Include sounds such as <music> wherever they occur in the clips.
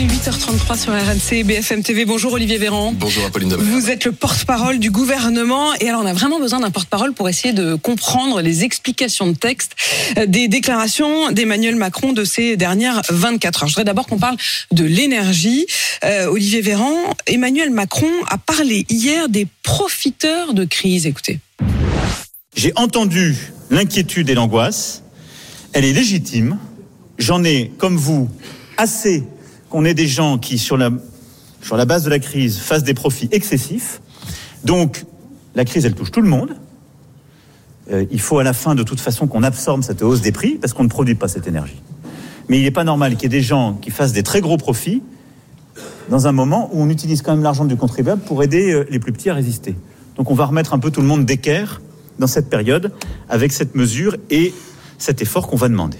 Il est 8h33 sur RMC BFM TV. Bonjour Olivier Véran. Bonjour Apolline de Malherbe. Vous êtes le porte-parole du gouvernement et alors on a vraiment besoin d'un porte-parole pour essayer de comprendre les explications de texte euh, des déclarations d'Emmanuel Macron de ces dernières 24 heures. Je voudrais d'abord qu'on parle de l'énergie. Euh, Olivier Véran, Emmanuel Macron a parlé hier des profiteurs de crise. Écoutez. J'ai entendu l'inquiétude et l'angoisse. Elle est légitime. J'en ai, comme vous, assez qu'on ait des gens qui, sur la, base de la crise, fassent des profits excessifs. Donc, la crise, elle touche tout le monde. Euh, il faut à la fin, de toute façon, qu'on absorbe cette hausse des prix parce qu'on ne produit pas cette énergie. Mais il n'est pas normal qu'il y ait des gens qui fassent des très gros profits dans un moment où on utilise quand même l'argent du contribuable pour aider euh, les plus petits à résister. Donc on va remettre un peu tout le monde d'équerre dans cette période avec cette mesure et cet effort qu'on va demander.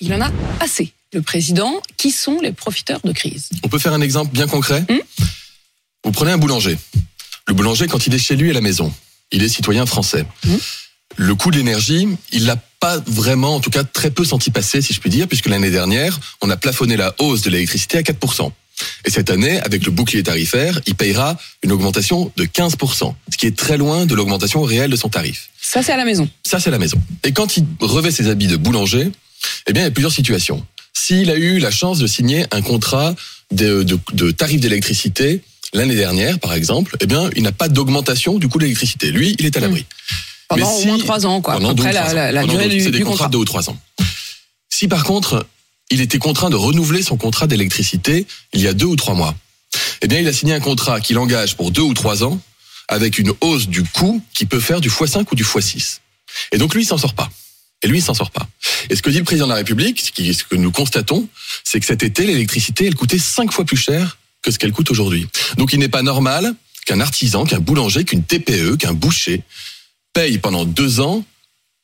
Il en a assez, le président. Qui sont les profiteurs de crise On peut faire un exemple bien concret Hmm Vous prenez un boulanger. Le boulanger, quand il est chez lui à la maison, il est citoyen français. Hmm Le coût de l'énergie, il l'a pas vraiment, en tout cas très peu senti passer, si je puis dire, puisque l'année dernière, on a plafonné la hausse de l'électricité à 4%. Et cette année, avec le bouclier tarifaire, il payera une augmentation de 15%, ce qui est très loin de l'augmentation réelle de son tarif. Ça, c'est à la maison. Ça, c'est la maison. Et quand il revêt ses habits de boulanger, eh bien, il y a plusieurs situations. S'il a eu la chance de signer un contrat de, de, de tarif d'électricité l'année dernière, par exemple, eh bien, il n'a pas d'augmentation du coût de l'électricité. Lui, il est à l'abri. Pendant Mais au si- moins trois ans, quoi. Pendant Après la, la- la Pendant durée du, C'est des du contrats contrat. de deux ou trois ans. Si par contre, il était contraint de renouveler son contrat d'électricité il y a deux ou trois mois, eh bien, il a signé un contrat qui l'engage pour deux ou trois ans avec une hausse du coût qui peut faire du x5 ou du x6. Et donc, lui, il s'en sort pas. Et lui, il s'en sort pas. Et ce que dit le président de la République, ce, que nous constatons, c'est que cet été, l'électricité, elle coûtait cinq fois plus cher que ce qu'elle coûte aujourd'hui. Donc, il n'est pas normal qu'un artisan, qu'un boulanger, qu'une TPE, qu'un boucher paye pendant deux ans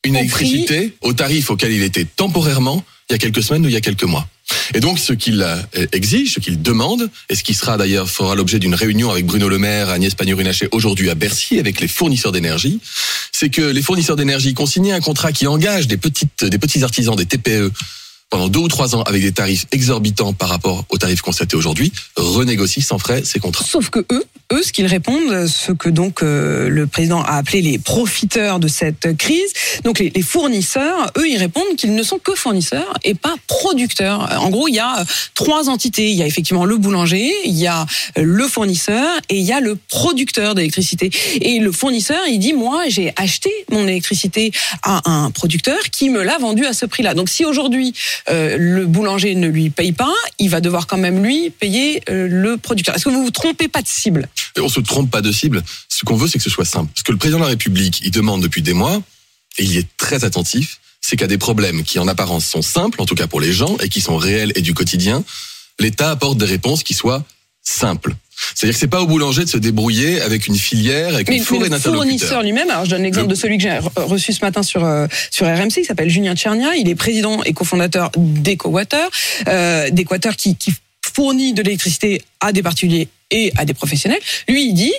une électricité au tarif auquel il était temporairement il y a quelques semaines ou il y a quelques mois. Et donc, ce qu'il euh, exige, ce qu'il demande, et ce qui sera d'ailleurs fera l'objet d'une réunion avec Bruno Le Maire, Agnès Pannier-Runacher aujourd'hui à Bercy avec les fournisseurs d'énergie, c'est que les fournisseurs d'énergie signé un contrat qui engage des petites, des petits artisans, des TPE pendant deux ou trois ans avec des tarifs exorbitants par rapport aux tarifs constatés aujourd'hui, renégocient sans frais ces contrats. Sauf que eux, eux, ce qu'ils répondent, ce que donc euh, le président a appelé les profiteurs de cette crise, donc les, les fournisseurs, eux, ils répondent qu'ils ne sont que fournisseurs et pas producteurs. En gros, il y a euh, trois entités. Il y a effectivement le boulanger, il y a euh, le fournisseur et il y a le producteur d'électricité. Et le fournisseur, il dit, moi, j'ai acheté mon électricité à un producteur qui me l'a vendu à ce prix-là. Donc si aujourd'hui euh, le boulanger ne lui paye pas, il va devoir quand même lui payer euh, le producteur. Est-ce que vous vous trompez pas de cible? Et on se trompe pas de cible. Ce qu'on veut, c'est que ce soit simple. Ce que le président de la République, il demande depuis des mois, et il y est très attentif, c'est qu'à des problèmes qui en apparence sont simples, en tout cas pour les gens, et qui sont réels et du quotidien, l'État apporte des réponses qui soient simples. C'est-à-dire que c'est pas au boulanger de se débrouiller avec une filière, avec mais, une forêt le d'interlocuteurs. fournisseur lui-même, alors je donne l'exemple Le- de celui que j'ai re- reçu ce matin sur euh, sur RMC, il s'appelle Julien Tchernia, il est président et cofondateur d'EcoWater, euh, d'EcoWater qui, qui fournit de l'électricité à des particuliers et à des professionnels. Lui, il dit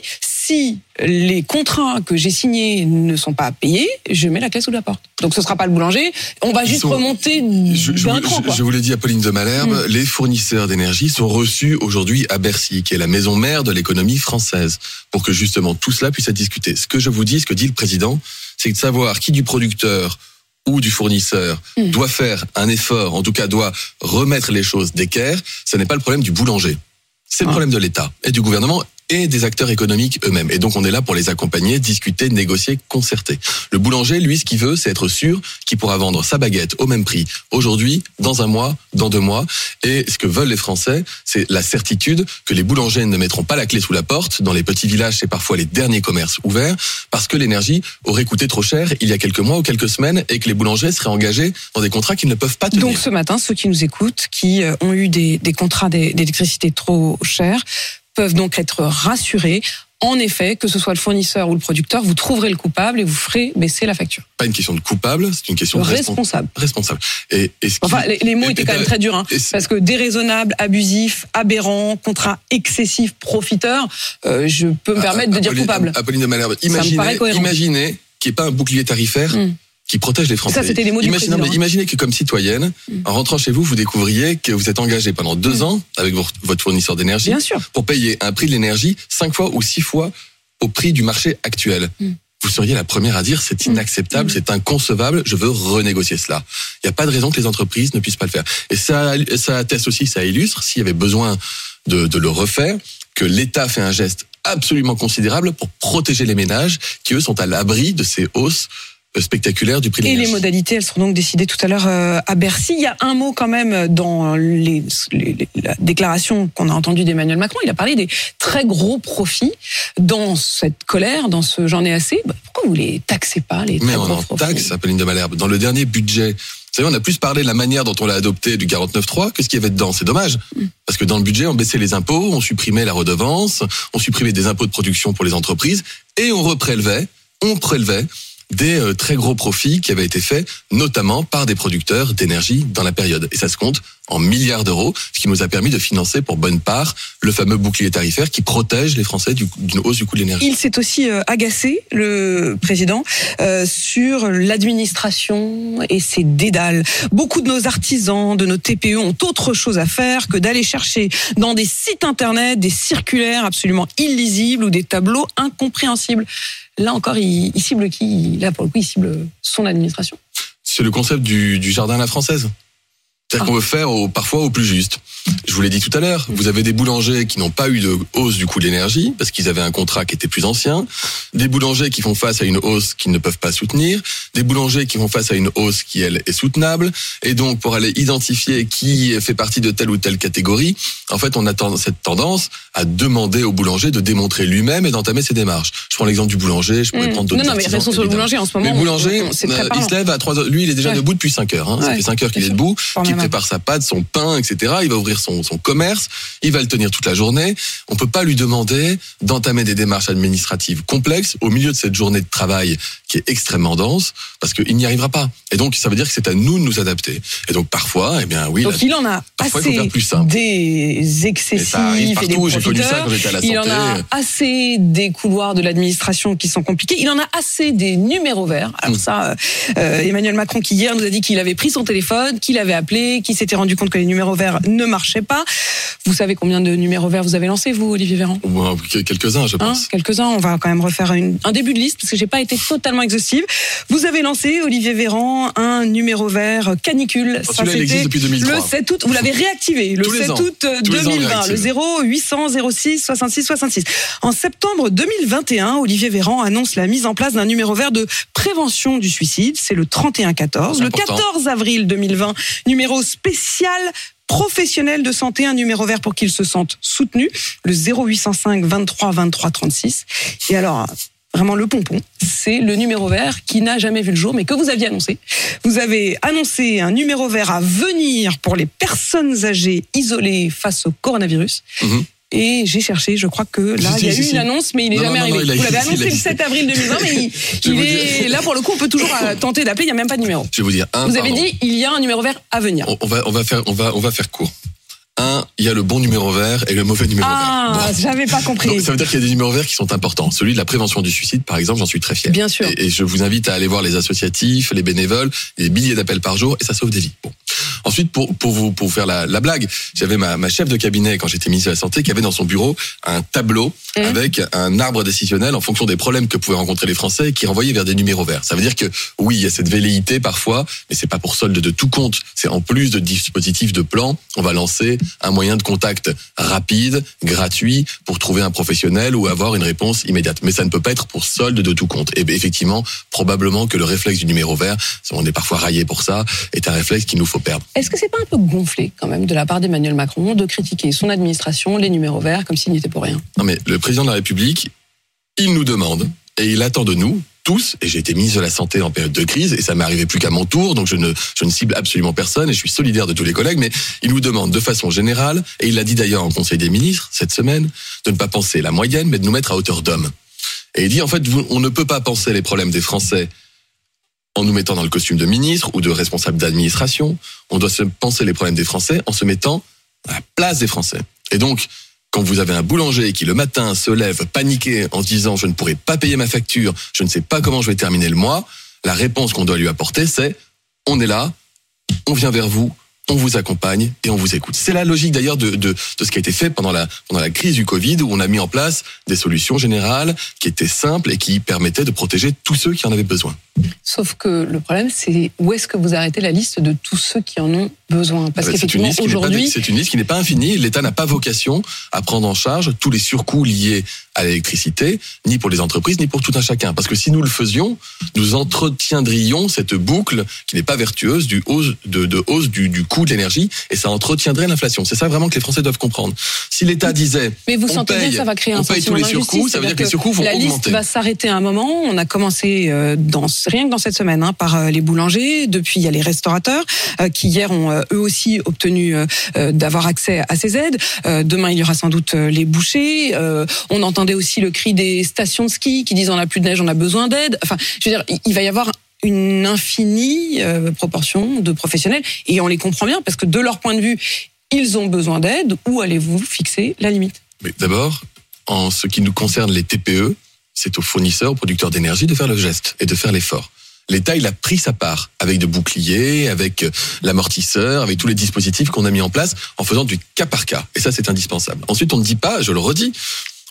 si les contrats que j'ai signés ne sont pas payés, je mets la clé sous la porte. Donc ce sera pas le boulanger, on va juste sont- remonter Je, je d'un vous, cran. je- vous l'ai dit, Apolline de Malherbe, Mm. les fournisseurs d'énergie sont reçus aujourd'hui à Bercy, qui est la maison mère de l'économie française, pour que justement tout cela puisse être discuté. Ce que je vous dis, ce que dit le président, c'est de savoir qui du producteur ou du fournisseur Mm. doit faire un effort, en tout cas doit remettre les choses d'équerre, ce n'est pas le problème du boulanger. C'est le Ah. problème de l'État et du gouvernement et des acteurs économiques eux-mêmes. Et donc on est là pour les accompagner, discuter, négocier, concerter. Le boulanger, lui, ce qu'il veut, c'est être sûr qu'il pourra vendre sa baguette au même prix aujourd'hui, dans un mois, dans deux mois. Et ce que veulent les Français, c'est la certitude que les boulangers ne mettront pas la clé sous la porte. Dans les petits villages, c'est parfois les derniers commerces ouverts parce que l'énergie aurait coûté trop cher il y a quelques mois ou quelques semaines et que les boulangers seraient engagés dans des contrats qu'ils ne peuvent pas tenir. Donc ce matin, ceux qui nous écoutent, qui euh, ont eu des, des contrats d'é- d'électricité trop chers, peuvent donc être rassurés. En effet, que ce soit le fournisseur ou le producteur, vous trouverez le coupable et vous ferez baisser la facture. pas une question de coupable, c'est une question de respon- Responsable. responsable. Et, et ce qui- Enfin, les, les mots et- étaient quand même très durs, hein, parce que déraisonnable, abusif, aberrant, contrat excessif, profiteur, euh, je peux me permettre de dire Apolline- coupable. Apolline de Malherbe, imaginez, imaginez qu'il n'y ait pas un bouclier tarifaire Mm. Qui protège les Français. Ça, c'était les mots du imaginez, président. Mm. imaginez que comme citoyenne, en rentrant chez vous, vous découvriez que vous êtes engagé pendant deux ans avec vo- votre fournisseur d'énergie pour payer un prix de l'énergie cinq fois ou six fois au prix du marché actuel. Mm. Vous seriez la première à dire c'est inacceptable, c'est inconcevable, je veux renégocier cela. Il n'y a pas de raison que les entreprises ne puissent pas le faire. Et ça, ça atteste aussi, ça illustre, s'il y avait besoin de, de le refaire, que l'État fait un geste absolument considérable pour protéger les ménages qui, eux, sont à l'abri de ces hausses spectaculaires du prix de Et les modalités, elles seront donc décidées tout à l'heure euh, à Bercy. Il y a un mot quand même dans les, les- les- la déclaration qu'on a entendue d'Emmanuel Macron. Il a parlé des très gros profits dans cette colère, dans ce j'en ai assez. Bah, pourquoi vous les taxez pas les très Mais on gros en profits taxe, Apolline de Malherbe. Dans le dernier budget, vous savez, on a plus parlé de la manière dont on l'a adopté du 49.3 que ce qu'il y avait dedans. C'est dommage. Mm. Parce que dans le budget, on baissait les impôts, on supprimait la redevance, on supprimait des impôts de production pour les entreprises et on reprélevait, on prélevait des euh, très gros profits qui avaient été faits notamment par des producteurs d'énergie dans la période. Et ça se compte en milliards d'euros, ce qui nous a permis de financer pour bonne part le fameux bouclier tarifaire qui protège les Français du- d'une hausse du coût de l'énergie. Il s'est aussi euh, agacé, le président, euh, sur l'administration et ses dédales. Beaucoup de nos artisans, de nos TPE ont autre chose à faire que d'aller chercher dans des sites internet des circulaires absolument illisibles ou des tableaux incompréhensibles. Là encore, il, il cible qui? Là, pour le coup, il cible son administration. C'est le concept du, du jardin à la française. C'est-à-dire Ah. qu'on veut faire au, parfois au plus juste. Je vous l'ai dit tout à l'heure, vous avez des boulangers qui n'ont pas eu de hausse du coût de l'énergie parce qu'ils avaient un contrat qui était plus ancien, des boulangers qui font face à une hausse qu'ils ne peuvent pas soutenir, des boulangers qui font face à une hausse qui, elle, est soutenable. Et donc, pour aller identifier qui fait partie de telle ou telle catégorie, en fait, on a cette tendance à demander au boulanger de démontrer lui-même et d'entamer ses démarches. Je prends l'exemple du boulanger, je pourrais Mmh. prendre d'autres Non, non, mais restons sur le boulanger en ce moment. Le boulanger, euh, il se lève à 3 heures. Lui, il est déjà Ouais. debout depuis 5 heures. Hein. Ça fait 5 heures qu'il est debout. Prépare sa pâte, son pain, etc. Il va ouvrir son, son commerce, il va le tenir toute la journée. On peut pas lui demander d'entamer des démarches administratives complexes au milieu de cette journée de travail qui est extrêmement dense, parce qu'il n'y arrivera pas. Et donc, ça veut dire que c'est à nous de nous adapter. Et donc, parfois, eh bien, oui, Donc il en a Parfois, il faut assez faire plus simple. des excessifs Et et des partout. J'ai connu ça profiteurs. quand j'étais à la Il en a assez des couloirs de l'administration qui sont compliqués. Il en a assez des numéros verts. Alors Mm. ça, euh, euh, Emmanuel Macron qui hier nous a dit qu'il avait pris son téléphone, qu'il avait appelé, qu'il s'était rendu compte que les numéros verts ne marchaient pas. Vous savez combien de numéros verts vous avez lancé, vous, Olivier Véran? Quelques-uns, je Hein, pense. quelques-uns. On va quand même refaire une- un début de liste parce que j'ai pas été totalement exhaustive. Vous avez lancé, Olivier Véran, un numéro vert canicule. Oh, celui-là, il existe depuis 2003. le 7 août. Vous l'avez réactivé le Tous les 7 ans. août euh, Tous les ans, on 2020. Le réactive. 0 800 06 66 66. En septembre 2021, Olivier Véran annonce la mise en place d'un numéro vert de prévention du suicide. C'est le 3114. Le Important. 14 avril 2020, numéro spécial professionnel de santé, un numéro vert pour qu'ils se sentent soutenus, le 0805 23 23 36. Et alors, vraiment le pompon, c'est le numéro vert qui n'a jamais vu le jour, mais que vous aviez annoncé. Vous avez annoncé un numéro vert à venir pour les personnes âgées isolées face au coronavirus. Mhm. Et j'ai cherché, je crois que là, Si, il y a si, eu si, une annonce, mais il n'est jamais non, arrivé. Vous l'avez annoncé le 7 avril 2020, mais <laughs> il, est dire- là pour le coup, on peut toujours <laughs> euh, tenter d'appeler, il n'y a même pas de numéro. Je vais vous dire un. Vous avez dit, il y a un numéro vert à venir. On- on va, on va faire, on va, on va faire court. Un, il y a le bon numéro vert et le mauvais numéro Ah, vert. Bon. j'avais pas compris. Donc, ça veut dire qu'il y a des numéros verts qui sont importants. Celui de la prévention du suicide, par exemple, j'en suis très fier. Bien sûr. Et, et je vous invite à aller voir les associatifs, les bénévoles, les billets d'appel par jour, et ça sauve des vies. Bon. Ensuite, pour, pour vous pour vous faire la, la blague, j'avais ma, ma chef de cabinet quand j'étais ministre de la Santé qui avait dans son bureau un tableau Mmh. avec un arbre décisionnel en fonction des problèmes que pouvaient rencontrer les Français et qui renvoyait vers des numéros verts. Ça veut dire que oui, il y a cette velléité parfois, mais c'est pas pour solde de tout compte. C'est en plus de dispositifs de plan, on va lancer un moyen de contact rapide, gratuit pour trouver un professionnel ou avoir une réponse immédiate. Mais ça ne peut pas être pour solde de tout compte. Et bien, effectivement, probablement que le réflexe du numéro vert, on est parfois raillé pour ça, est un réflexe qu'il nous faut perdre. Est-ce que c'est pas un peu gonflé quand même de la part d'Emmanuel Macron de critiquer son administration, les numéros verts, comme s'il n'y était pour rien? Non mais le président de la République, il nous demande et il attend de nous tous, et j'ai été ministre de la Santé en période de crise, et ça m'est arrivé plus qu'à mon tour, donc je ne, je ne cible absolument personne, et je suis solidaire de tous les collègues, mais il nous demande de façon générale, et il l'a dit d'ailleurs en Conseil des ministres cette semaine, de ne pas penser la moyenne, mais de nous mettre à hauteur d'homme. Et il dit, en fait, on ne peut pas penser les problèmes des Français en nous mettant dans le costume de ministre ou de responsable d'administration. On doit se penser les problèmes des Français en se mettant à la place des Français. Et donc, quand vous avez un boulanger qui le matin se lève paniqué en disant je ne pourrai pas payer ma facture, je ne sais pas comment je vais terminer le mois, la réponse qu'on doit lui apporter c'est on est là, on vient vers vous, on vous accompagne et on vous écoute. C'est la logique d'ailleurs de, de, de ce qui a été fait pendant la, pendant la crise du Covid où on a mis en place des solutions générales qui étaient simples et qui permettaient de protéger tous ceux qui en avaient besoin. Sauf que le problème, c'est où est-ce que vous arrêtez la liste de tous ceux qui en ont besoin? Parce C'est une qu'effectivement, aujourd'hui, C'est une liste qui n'est pas infinie. L'État n'a pas vocation à prendre en charge tous les surcoûts liés à l'électricité, ni pour les entreprises, ni pour tout un chacun. Parce que si nous le faisions, nous entretiendrions cette boucle qui n'est pas vertueuse du hausse, de, de hausse du, du coût de l'énergie, et ça entretiendrait l'inflation. C'est ça vraiment que les Français doivent comprendre. Si l'État disait, Mais vous on sentez bien paye- que ça va créer un on paye tous les surcoûts, ça veut dire que les surcoûts vont la augmenter. liste va s'arrêter à un moment. On a commencé euh, dans, rien que dans cette semaine hein, par euh, les boulangers. Depuis, il y a les restaurateurs euh, qui hier ont euh, eux aussi obtenu euh, d'avoir accès à ces aides. Demain, il y aura sans doute les bouchers. On entendait aussi le cri des stations de ski qui disent on n'a plus de neige, on a besoin d'aide. Enfin, je veux dire, il va y avoir une infinie euh, proportion de professionnels et on les comprend bien parce que de leur point de vue, ils ont besoin d'aide. Où allez-vous fixer la limite? D'abord, en ce qui nous concerne les TPE, c'est aux fournisseurs, aux producteurs d'énergie de faire le geste et de faire l'effort. L'État, il a pris sa part avec de boucliers, avec euh, l'amortisseur, avec tous les dispositifs qu'on a mis en place en faisant du cas par cas. Et ça, c'est indispensable. Ensuite, on ne dit pas, je le redis,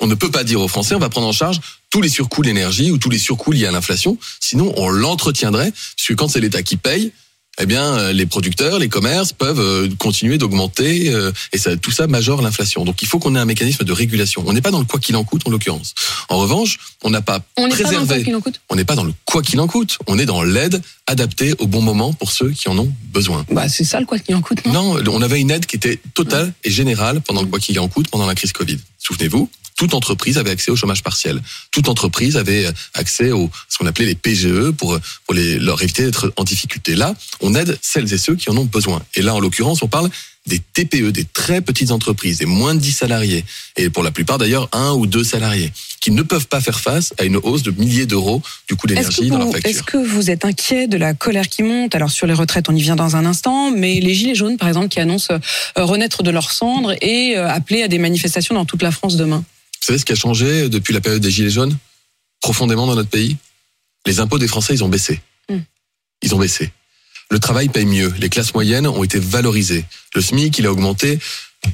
on ne peut pas dire aux Français, on va prendre en charge tous les surcoûts de l'énergie ou tous les surcoûts liés à l'inflation. Sinon, on l'entretiendrait, puisque quand c'est l'État qui paye, eh bien, euh, les producteurs, les commerces peuvent euh, continuer d'augmenter euh, et ça, tout ça majore l'inflation. Donc, il faut qu'on ait un mécanisme de régulation. On n'est pas dans le quoi qu'il en coûte, en l'occurrence. En revanche, on n'a pas On n'est pas dans le quoi préservé. qu'il en coûte On n'est pas dans le quoi qu'il en coûte. On est dans l'aide adaptée au bon moment pour ceux qui en ont besoin. Bah, c'est ça le quoi qu'il en coûte, non? Non, on avait une aide qui était totale et générale pendant le quoi qu'il en coûte, pendant la crise Covid. Souvenez-vous, toute entreprise avait accès au chômage partiel. Toute entreprise avait accès au ce qu'on appelait les PGE pour pour les, leur éviter d'être en difficulté. Là, on aide celles et ceux qui en ont besoin. Et là, en l'occurrence, on parle des TPE, des très petites entreprises, des moins de 10 salariés, et pour la plupart d'ailleurs un ou deux salariés, qui ne peuvent pas faire face à une hausse de milliers d'euros du coût l'énergie dans leur facture. est-ce que vous êtes inquiet de la colère qui monte? Alors sur les retraites, on y vient dans un instant, mais les Gilets jaunes, par exemple, qui annoncent euh, renaître de leurs cendres et euh, appeler à des manifestations dans toute la France demain. Vous savez ce qui a changé depuis la période des Gilets jaunes? Profondément dans notre pays Les impôts des Français, ils ont baissé. Hmm. Ils ont baissé. Le travail paye mieux. Les classes moyennes ont été valorisées. Le SMIC, il a augmenté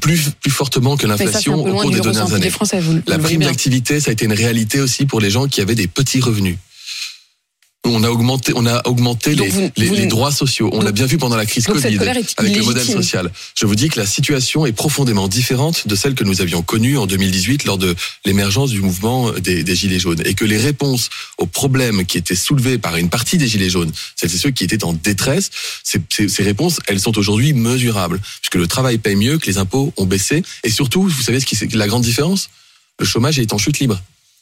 plus, plus fortement que l'inflation au cours des dernières années. Français. Vous, vous La prime d'activité, ça a été une réalité aussi pour les gens qui avaient des petits revenus. On a augmenté, on a augmenté les, vous- les, vous- les droits sociaux. On l'a bien vu pendant la crise Covid avec le modèle social. Je vous dis que la situation est profondément différente de celle que nous avions connue en 2018 lors de l'émergence du mouvement des, des Gilets jaunes. Et que les réponses aux problèmes qui étaient soulevés par une partie des Gilets jaunes, celles et ceux qui étaient en détresse, ces, ces- ces réponses, elles sont aujourd'hui mesurables. Puisque le travail paye mieux, que les impôts ont baissé. Et surtout, vous savez ce qui c'est la grande différence? Le chômage est en chute libre.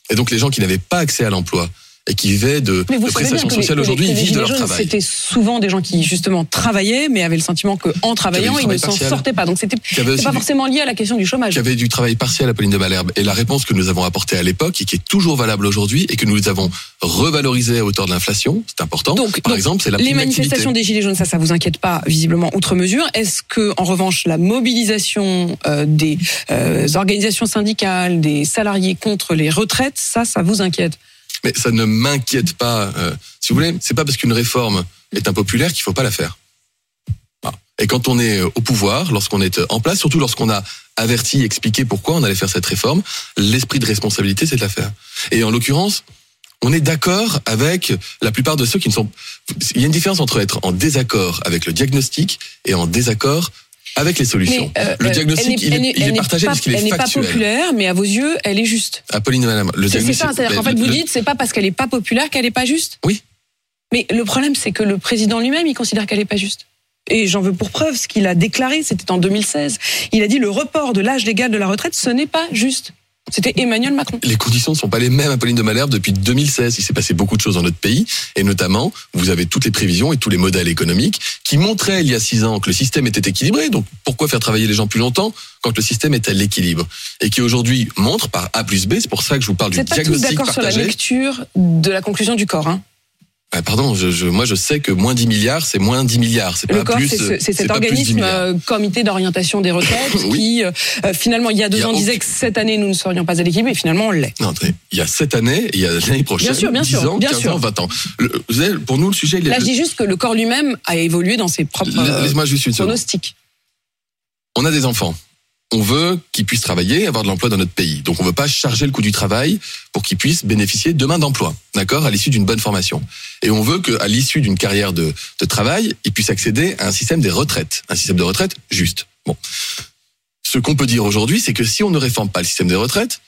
Et donc les gens qui n'avaient pas accès à l'emploi et qui vivaient de, de prestations sociales aujourd'hui, ils vivent de leur jaunes, travail. C'était souvent des gens qui justement travaillaient, mais avaient le sentiment qu'en travaillant, ils ne s'en sortaient pas. Donc c'était pas forcément lié à la question du chômage. qui avait du travail partiel à Pauline de Malherbe. Et la réponse que nous avons apportée à l'époque et qui est toujours valable aujourd'hui et que nous avons revalorisé à hauteur de l'inflation, c'est important. Donc, Par donc, exemple, c'est la les manifestations des Gilets jaunes, ça, ça vous inquiète pas visiblement outre mesure. Est-ce que, en revanche, la mobilisation euh, des euh, organisations syndicales, des salariés contre les retraites, ça, ça vous inquiète? Mais ça ne m'inquiète pas. euh, si vous voulez, c'est pas parce qu'une réforme est impopulaire qu'il faut pas la faire. Voilà. Et quand on est au pouvoir, lorsqu'on est en place, surtout lorsqu'on a averti, expliqué pourquoi on allait faire cette réforme, l'esprit de responsabilité, c'est de la faire. Et en l'occurrence, on est d'accord avec la plupart de ceux qui ne sont. Il y a une différence entre être en désaccord avec le diagnostic et en désaccord avec les solutions. Mais, euh, le euh, diagnostic, elle n'est- il est, elle il est n'est partagé pas- parce qu'il est Elle n'est pas populaire, mais à vos yeux, elle est juste. Apolline Madame, le C'est c'est diagnostic. ça, c'est-à-dire qu'en fait, vous dites, c'est pas parce qu'elle est pas populaire qu'elle est pas juste. Oui. Mais le problème, c'est que le président lui-même, il considère qu'elle est pas juste. Et j'en veux pour preuve ce qu'il a déclaré, c'était en 2016. Il a dit le report de l'âge légal de la retraite, ce n'est pas juste. C'était Emmanuel Macron. les conditions ne sont pas les mêmes, Apolline de Malherbe, depuis 2016. Il s'est passé beaucoup de choses dans notre pays, et notamment, vous avez toutes les prévisions et tous les modèles économiques qui montraient il y a six ans que le système était équilibré. Donc, pourquoi faire travailler les gens plus longtemps quand le système est à l'équilibre Et qui aujourd'hui montre par A plus B, c'est pour ça que je vous parle Vous du n'êtes pas tous diagnostic d'accord sur la lecture de la conclusion du corps. Hein Ah, pardon, je, je- moi je sais que moins 10 milliards, c'est moins 10 milliards. C'est pas corps, plus. c'est ce- c'est cet pas plus 10 organisme euh, comité d'orientation des retraites <laughs> Oui. qui, euh, euh, finalement, il y a deux Il y a ans, aucun- disait que cette année, nous ne serions pas à l'équilibre, et finalement, on l'est. Non, il y a cette année, et il y a l'année prochaine, Bien sûr, bien 10 sûr, ans, bien 15 sûr. ans, 20 ans. Le- vous savez, pour nous, le sujet, il est. Là, je dis juste que le corps lui-même a évolué dans ses propres euh, pronostics. on a des enfants. On veut qu'ils puissent travailler, avoir de l'emploi dans notre pays. Donc on veut pas charger le coût du travail pour qu'ils puissent bénéficier demain d'emploi, d'accord, à l'issue d'une bonne formation. Et on veut qu'à l'issue d'une carrière de, de travail, ils puissent accéder à un système des retraites, un système de retraite juste. Bon, ce qu'on peut dire aujourd'hui, c'est que si on ne réforme pas le système des retraites,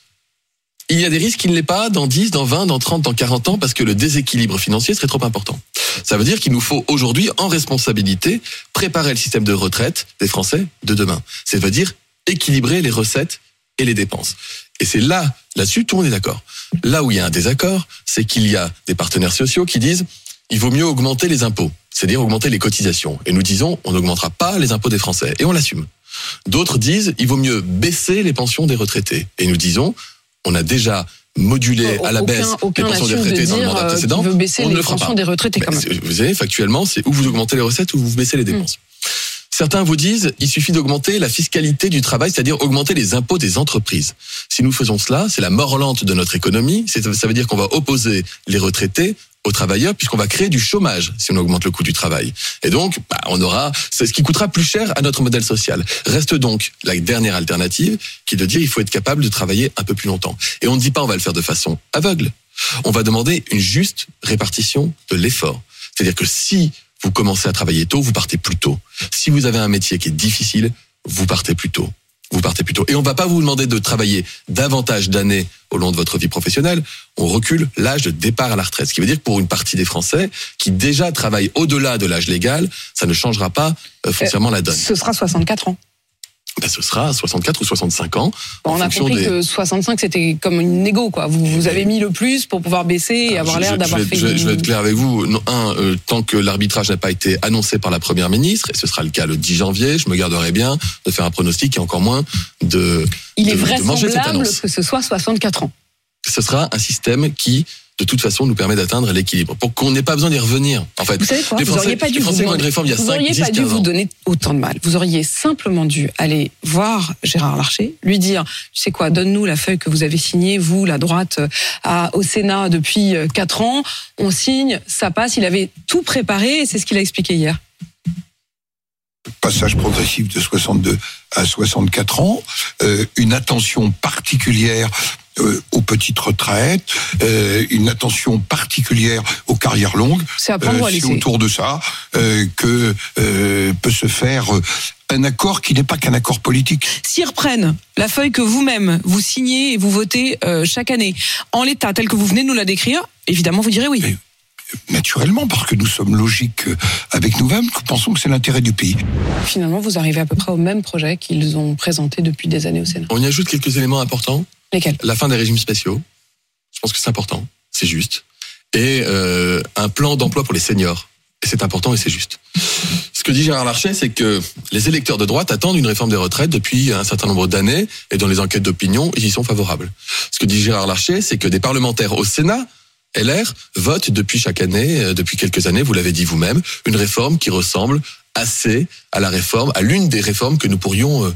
il y a des risques qu'il ne l'est pas dans 10, dans 20, dans 30, dans 40 ans, parce que le déséquilibre financier serait trop important. Ça veut dire qu'il nous faut aujourd'hui, en responsabilité, préparer le système de retraite des Français de demain. Ça veut dire équilibrer les recettes et les dépenses. Et c'est là, là-dessus, tout le monde est d'accord. Là où il y a un désaccord, c'est qu'il y a des partenaires sociaux qui disent il vaut mieux augmenter les impôts, c'est-à-dire augmenter les cotisations. Et nous disons on n'augmentera pas les impôts des Français. Et on l'assume. D'autres disent il vaut mieux baisser les pensions des retraités. Et nous disons on a déjà modulé à la aucun, baisse aucun les pensions des de retraités dans le mandat euh, précédent. veut baisser on ne le fera pensions pas. des retraités quand même. Vous savez, factuellement, c'est où vous augmentez les recettes ou vous baissez les dépenses. Certains vous disent, il suffit d'augmenter la fiscalité du travail, c'est-à-dire augmenter les impôts des entreprises. Si nous faisons cela, c'est la mort lente de notre économie. Ça veut dire qu'on va opposer les retraités aux travailleurs puisqu'on va créer du chômage si on augmente le coût du travail. Et donc, bah, on aura, c'est ce qui coûtera plus cher à notre modèle social. Reste donc la dernière alternative qui est de dire il faut être capable de travailler un peu plus longtemps. Et on ne dit pas on va le faire de façon aveugle. On va demander une juste répartition de l'effort. C'est-à-dire que si vous commencez à travailler tôt, vous partez plus tôt. Si vous avez un métier qui est difficile, vous partez plus tôt. Vous partez plus tôt. Et on va pas vous demander de travailler davantage d'années au long de votre vie professionnelle. On recule l'âge de départ à la retraite. Ce qui veut dire que pour une partie des Français qui déjà travaillent au-delà de l'âge légal, ça ne changera pas euh, foncièrement la donne. Ce sera 64 ans. Ben, ce sera 64 ou 65 ans. Bon, en on a compris des- que 65 c'était comme une négo quoi. Vous, vous avez mis le plus pour pouvoir baisser et Alors, avoir l'air d'avoir fait. Je vais, je vais une- être clair avec vous. Non, un, euh, tant que l'arbitrage n'a pas été annoncé par la première ministre, et ce sera le cas le 10 janvier, je me garderai bien de faire un pronostic et encore moins de. Il est de- de manger cette vraisemblable annonce. que ce soit 64 ans. Ce sera un système qui, de toute façon, nous permet d'atteindre l'équilibre. Pour qu'on n'ait pas besoin d'y revenir. En fait, Vous savez quoi les Vous auriez pas dû vous demander- réforme il y a vous 5, auriez 10, pas dû 15 vous donner autant de mal. Vous auriez simplement dû aller voir Gérard Larcher, lui dire, tu sais quoi, donne-nous la feuille que vous avez signée, vous, la droite, euh, à, au Sénat depuis euh, quatre ans. On signe, ça passe. Il avait tout préparé et c'est ce qu'il a expliqué hier. passage progressif de 62 à 64 ans, euh, une attention particulière euh, aux petites retraites, euh, une attention particulière aux carrières longues. C'est à prendre ou à Euh, autour de ça euh, que euh, peut se faire un accord qui n'est pas qu'un accord politique. S'ils reprennent la feuille que vous-même vous signez et vous votez euh, chaque année en l'état tel que vous venez de nous la décrire, évidemment vous direz oui. Oui. Naturellement, parce que nous sommes logiques avec nous-mêmes, nous pensons que c'est l'intérêt du pays. Finalement, vous arrivez à peu près au même projet qu'ils ont présenté depuis des années au Sénat. On y ajoute quelques éléments importants. La fin des régimes spéciaux. Je pense que c'est important. C'est juste. Et euh, un plan d'emploi pour les seniors. C'est important et c'est juste. Ce que dit Gérard Larcher, c'est que les électeurs de droite attendent une réforme des retraites depuis un certain nombre d'années et dans les enquêtes d'opinion, ils y sont favorables. Ce que dit Gérard Larcher, c'est que des parlementaires au Sénat, LR, votent depuis chaque année, euh, depuis quelques années, vous l'avez dit vous-même, une réforme qui ressemble assez à la réforme, à l'une des réformes que nous pourrions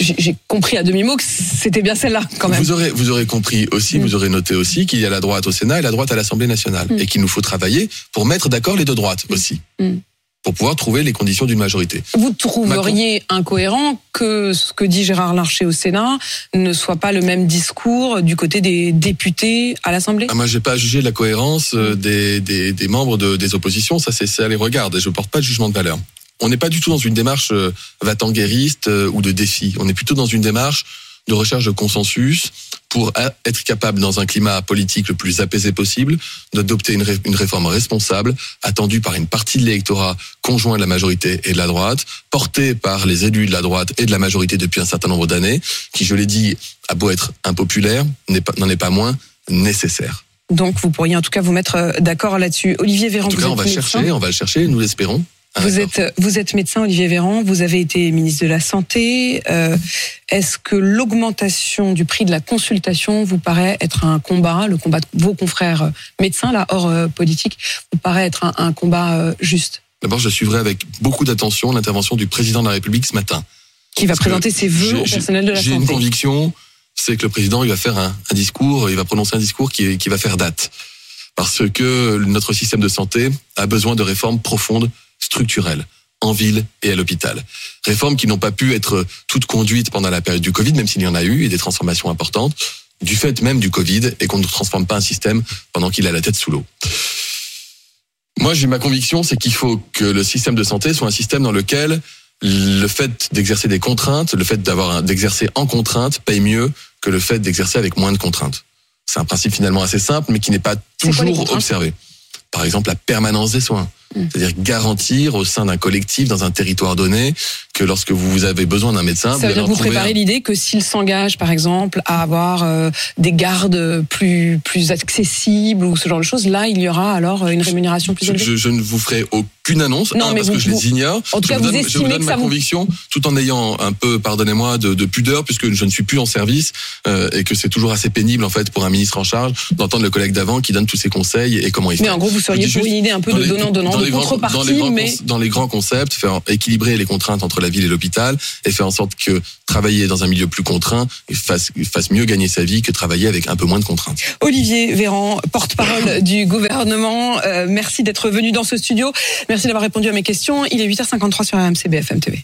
J'ai compris à demi-mot que c'était bien celle-là quand même. Vous aurez, vous aurez compris aussi, Mm. vous aurez noté aussi qu'il y a la droite au Sénat et la droite à l'Assemblée nationale. Mm. Et qu'il nous faut travailler pour mettre d'accord les deux droites aussi. Mm. pour pouvoir trouver les conditions d'une majorité. Vous trouveriez incohérent que ce que dit Gérard Larcher au Sénat ne soit pas le même discours du côté des députés à l'Assemblée? Ah, Moi, j'ai pas à juger la cohérence euh, des, des, des membres de, des oppositions. Ça, c'est ça les regarde. Et je porte pas de jugement de valeur. On n'est pas du tout dans une démarche euh, va-t-en-guériste euh, ou de défi. On est plutôt dans une démarche de recherche de consensus pour être capable, dans un climat politique le plus apaisé possible, d'adopter une, une, réforme responsable, attendue par une partie de l'électorat conjoint de la majorité et de la droite, portée par les élus de la droite et de la majorité depuis un certain nombre d'années, qui, je l'ai dit, a beau être impopulaire, n'en est pas moins nécessaire. Donc vous pourriez en tout cas vous mettre euh, d'accord là-dessus. Olivier Véran, en tout cas, on va chercher, on va le chercher, nous l'espérons. Ah, vous êtes, vous êtes médecin, Olivier Véran, vous avez été ministre de la Santé. Euh, Est-ce que l'augmentation du prix de la consultation vous paraît être un combat, le combat de vos confrères médecins, là, hors euh, politique, vous paraît être un, un combat euh, juste? D'abord, je suivrai avec beaucoup d'attention l'intervention du président de la République ce matin. Qui va présenter ses vœux au personnel de la santé. J'ai une conviction, c'est que le président, il va faire un, un, discours, il va prononcer un discours qui, qui va faire date. Parce que notre système de santé a besoin de réformes profondes structurelles en ville et à l'hôpital. Réformes qui n'ont pas pu être toutes conduites pendant la période du Covid, même s'il y en a eu, et des transformations importantes, du fait même du Covid, et qu'on ne transforme pas un système pendant qu'il a la tête sous l'eau. Moi, j'ai ma conviction, c'est qu'il faut que le système de santé soit un système dans lequel le fait d'exercer des contraintes, le fait d'avoir d'exercer en contrainte paye mieux que le fait d'exercer avec moins de contraintes. C'est un principe finalement assez simple, mais qui n'est pas toujours observé. Par exemple, la permanence des soins. C'est-à-dire garantir au sein d'un collectif, dans un territoire donné, que lorsque vous avez besoin d'un médecin, ça vous veut dire vous préparez l'idée que s'il s'engage, par exemple, à avoir euh, des gardes plus plus accessibles ou ce genre de choses, là, il y aura alors une rémunération plus élevée? Je, je ne vous ferai aucune annonce, non, un, parce vous, que je les ignore. En tout je cas, vous donne, je vous donne ma conviction, tout en ayant un peu, pardonnez-moi, de, de, pudeur, puisque je ne suis plus en service euh, et que c'est toujours assez pénible en fait pour un ministre en charge d'entendre le collègue d'avant qui donne tous ses conseils et comment il fait. Mais en gros, vous seriez pour une idée un peu de dans les, grands, mais dans les grands concepts, faire équilibrer les contraintes entre la ville et l'hôpital et faire en sorte que travailler dans un milieu plus contraint fasse, fasse mieux gagner sa vie que travailler avec un peu moins de contraintes. Olivier Véran, porte-parole <coughs> du gouvernement, euh, merci d'être venu dans ce studio. Merci d'avoir répondu à mes questions. Il est 8h53 sur RMC BFM TV.